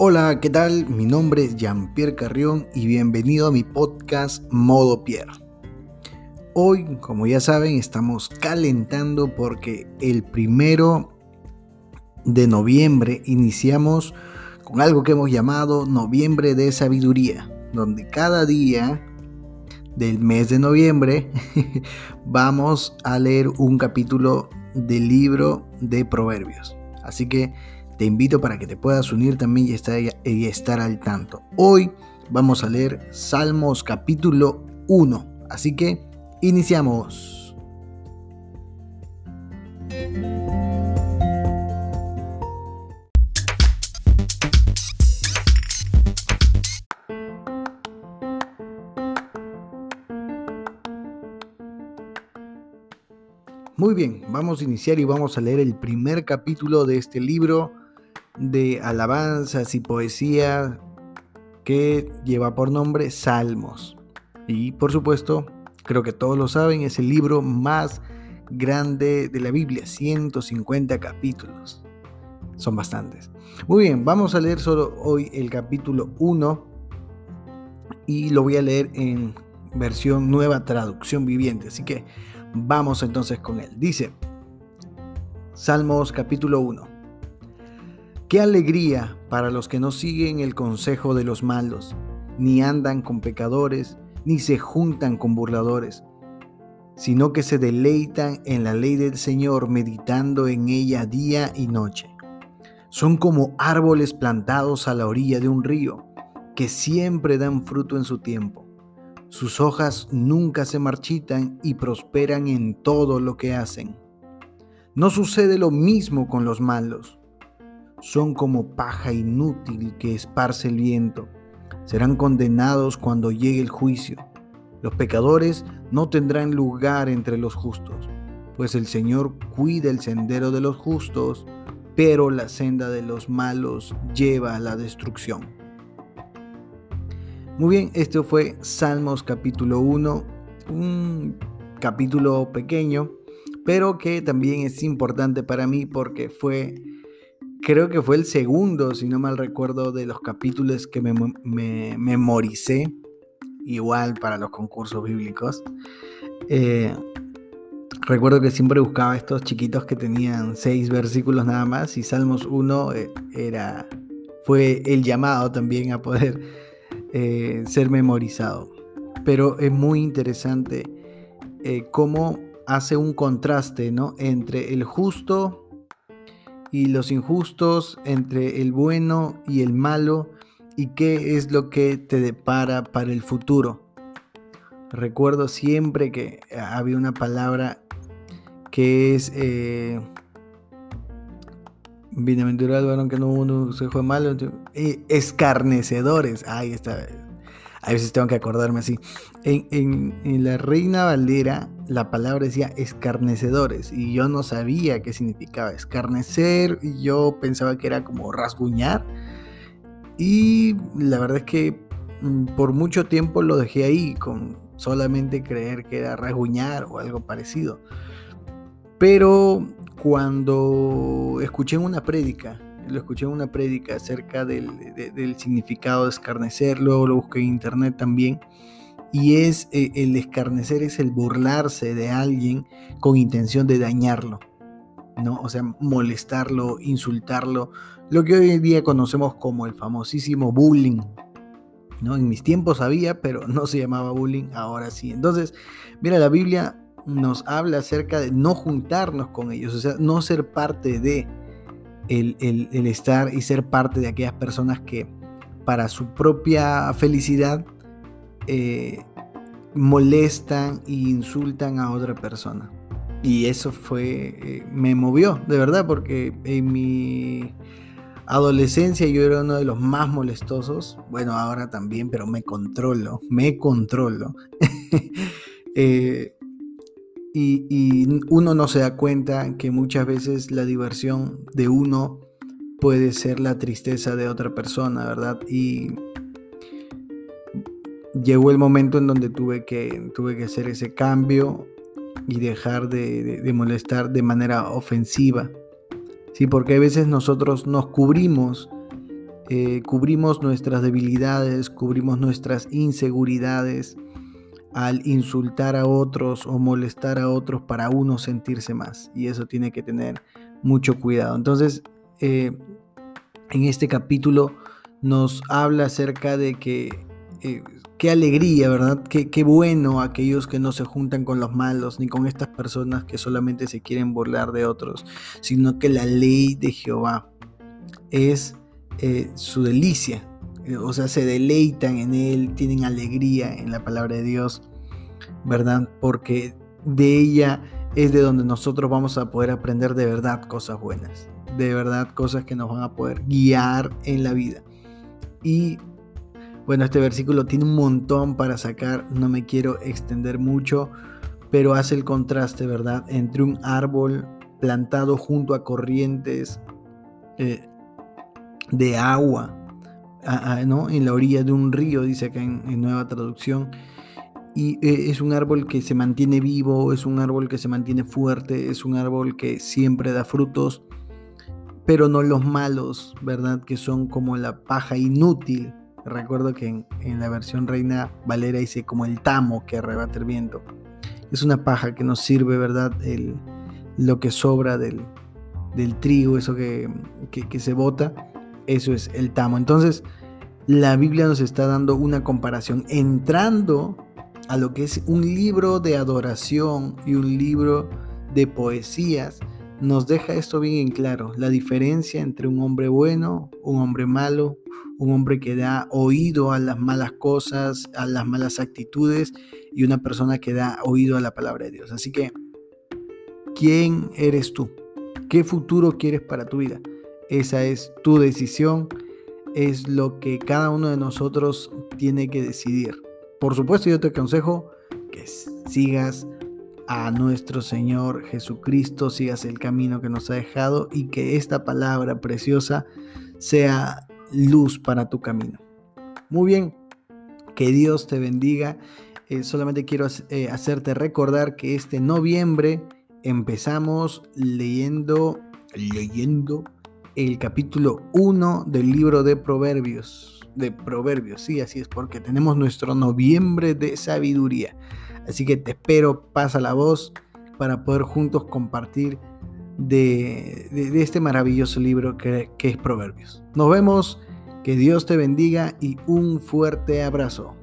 Hola, ¿qué tal? Mi nombre es Jean-Pierre Carrión y bienvenido a mi podcast Modo Pierre. Hoy, como ya saben, estamos calentando porque el primero de noviembre iniciamos con algo que hemos llamado Noviembre de Sabiduría, donde cada día del mes de noviembre vamos a leer un capítulo del libro de Proverbios. Así que te invito para que te puedas unir también y estar, y estar al tanto. Hoy vamos a leer Salmos capítulo 1. Así que iniciamos. Muy bien, vamos a iniciar y vamos a leer el primer capítulo de este libro de alabanzas y poesía que lleva por nombre Salmos. Y por supuesto, creo que todos lo saben, es el libro más grande de la Biblia, 150 capítulos. Son bastantes. Muy bien, vamos a leer solo hoy el capítulo 1 y lo voy a leer en versión nueva traducción viviente. Así que vamos entonces con él. Dice, Salmos capítulo 1. Qué alegría para los que no siguen el consejo de los malos, ni andan con pecadores, ni se juntan con burladores, sino que se deleitan en la ley del Señor, meditando en ella día y noche. Son como árboles plantados a la orilla de un río, que siempre dan fruto en su tiempo. Sus hojas nunca se marchitan y prosperan en todo lo que hacen. No sucede lo mismo con los malos son como paja inútil que esparce el viento. Serán condenados cuando llegue el juicio. Los pecadores no tendrán lugar entre los justos, pues el Señor cuida el sendero de los justos, pero la senda de los malos lleva a la destrucción. Muy bien, esto fue Salmos capítulo 1, un capítulo pequeño, pero que también es importante para mí porque fue creo que fue el segundo, si no mal recuerdo, de los capítulos que me, memoricé, igual para los concursos bíblicos. Eh, recuerdo que siempre buscaba estos chiquitos que tenían seis versículos nada más y Salmos 1 eh, era, fue el llamado también a poder eh, ser memorizado. Pero es muy interesante cómo hace un contraste ¿no? entre el justo y los injustos, entre el bueno y el malo, y qué es lo que te depara para el futuro. Recuerdo siempre que había una palabra que es eh, bienaventurado el varón que no uno se fue malo, escarnecedores. Ahí está. A veces tengo que acordarme así. En, la Reina Valera la palabra decía escarnecedores y yo no sabía qué significaba escarnecer. Y yo pensaba que era como rasguñar. Y la verdad es que mm, por mucho tiempo lo dejé ahí con solamente creer que era rasguñar o algo parecido. Pero cuando escuché una prédica lo escuché en una prédica acerca del, significado de escarnecer, luego lo busqué en internet también. Y es eh, el escarnecer es el burlarse de alguien con intención de dañarlo, ¿no? O sea, molestarlo, insultarlo, lo que hoy en día conocemos como el famosísimo bullying, ¿no? En mis tiempos había, pero no se llamaba bullying, ahora sí. Entonces, mira, la Biblia nos habla acerca de no juntarnos con ellos, o sea, no ser parte de, el, estar y ser parte de aquellas personas que para su propia felicidad eh, molestan e insultan a otra persona. Y eso fue, eh, me movió, de verdad, porque en mi adolescencia yo era uno de los más molestosos. Bueno, ahora también, pero me controlo, me controlo. eh, y, uno no se da cuenta que muchas veces la diversión de uno puede ser la tristeza de otra persona, ¿verdad? Y llegó el momento en donde tuve que, tuve que hacer ese cambio y dejar de, molestar de manera ofensiva. Sí, porque a veces nosotros nos cubrimos eh, cubrimos nuestras debilidades, cubrimos nuestras inseguridades al insultar a otros o molestar a otros para uno sentirse más. Y eso tiene que tener mucho cuidado. Entonces, eh, en este capítulo nos habla acerca de que eh, qué alegría, ¿verdad? Qué, qué, bueno aquellos que no se juntan con los malos, ni con estas personas que solamente se quieren burlar de otros, sino que la ley de Jehová es eh, su delicia. O sea, se deleitan en él, tienen alegría en la palabra de Dios, ¿verdad? Porque de ella es de donde nosotros vamos a poder aprender de verdad cosas buenas, de verdad cosas que nos van a poder guiar en la vida. Y bueno, este versículo tiene un montón para sacar, no me quiero extender mucho, pero hace el contraste, ¿verdad?, entre un árbol plantado junto a corrientes eh, de agua, ¿no? en la orilla de un río, dice acá en, nueva traducción. Y eh, es un árbol que se mantiene vivo, es un árbol que se mantiene fuerte, es un árbol que siempre da frutos, pero no los malos, ¿verdad? Que son como la paja inútil Recuerdo que en, la versión Reina Valera dice como el tamo que arrebata el viento. Es una paja que nos sirve, ¿verdad? El, lo que sobra del, trigo, eso que, que se bota, eso es el tamo. Entonces, la Biblia nos está dando una comparación entrando a lo que es un libro de adoración y un libro de poesías nos deja esto bien en claro, la diferencia entre un hombre bueno, un hombre malo, un hombre que da oído a las malas cosas, a las malas actitudes y una persona que da oído a la palabra de Dios. Así que, ¿quién eres tú? ¿Qué futuro quieres para tu vida? Esa es tu decisión, es lo que cada uno de nosotros tiene que decidir. Por supuesto, yo te aconsejo que sigas a nuestro Señor Jesucristo, sigas el camino que nos ha dejado y que esta palabra preciosa sea luz para tu camino. Muy bien, que Dios te bendiga. Eh, solamente quiero eh, hacerte recordar que este noviembre empezamos leyendo, leyendo el capítulo 1 del libro de Proverbios. De Proverbios, sí, así es, porque tenemos nuestro noviembre de sabiduría. Así que te espero, pasa la voz para poder juntos compartir de, este maravilloso libro que, que es Proverbios. Nos vemos, que Dios te bendiga y un fuerte abrazo.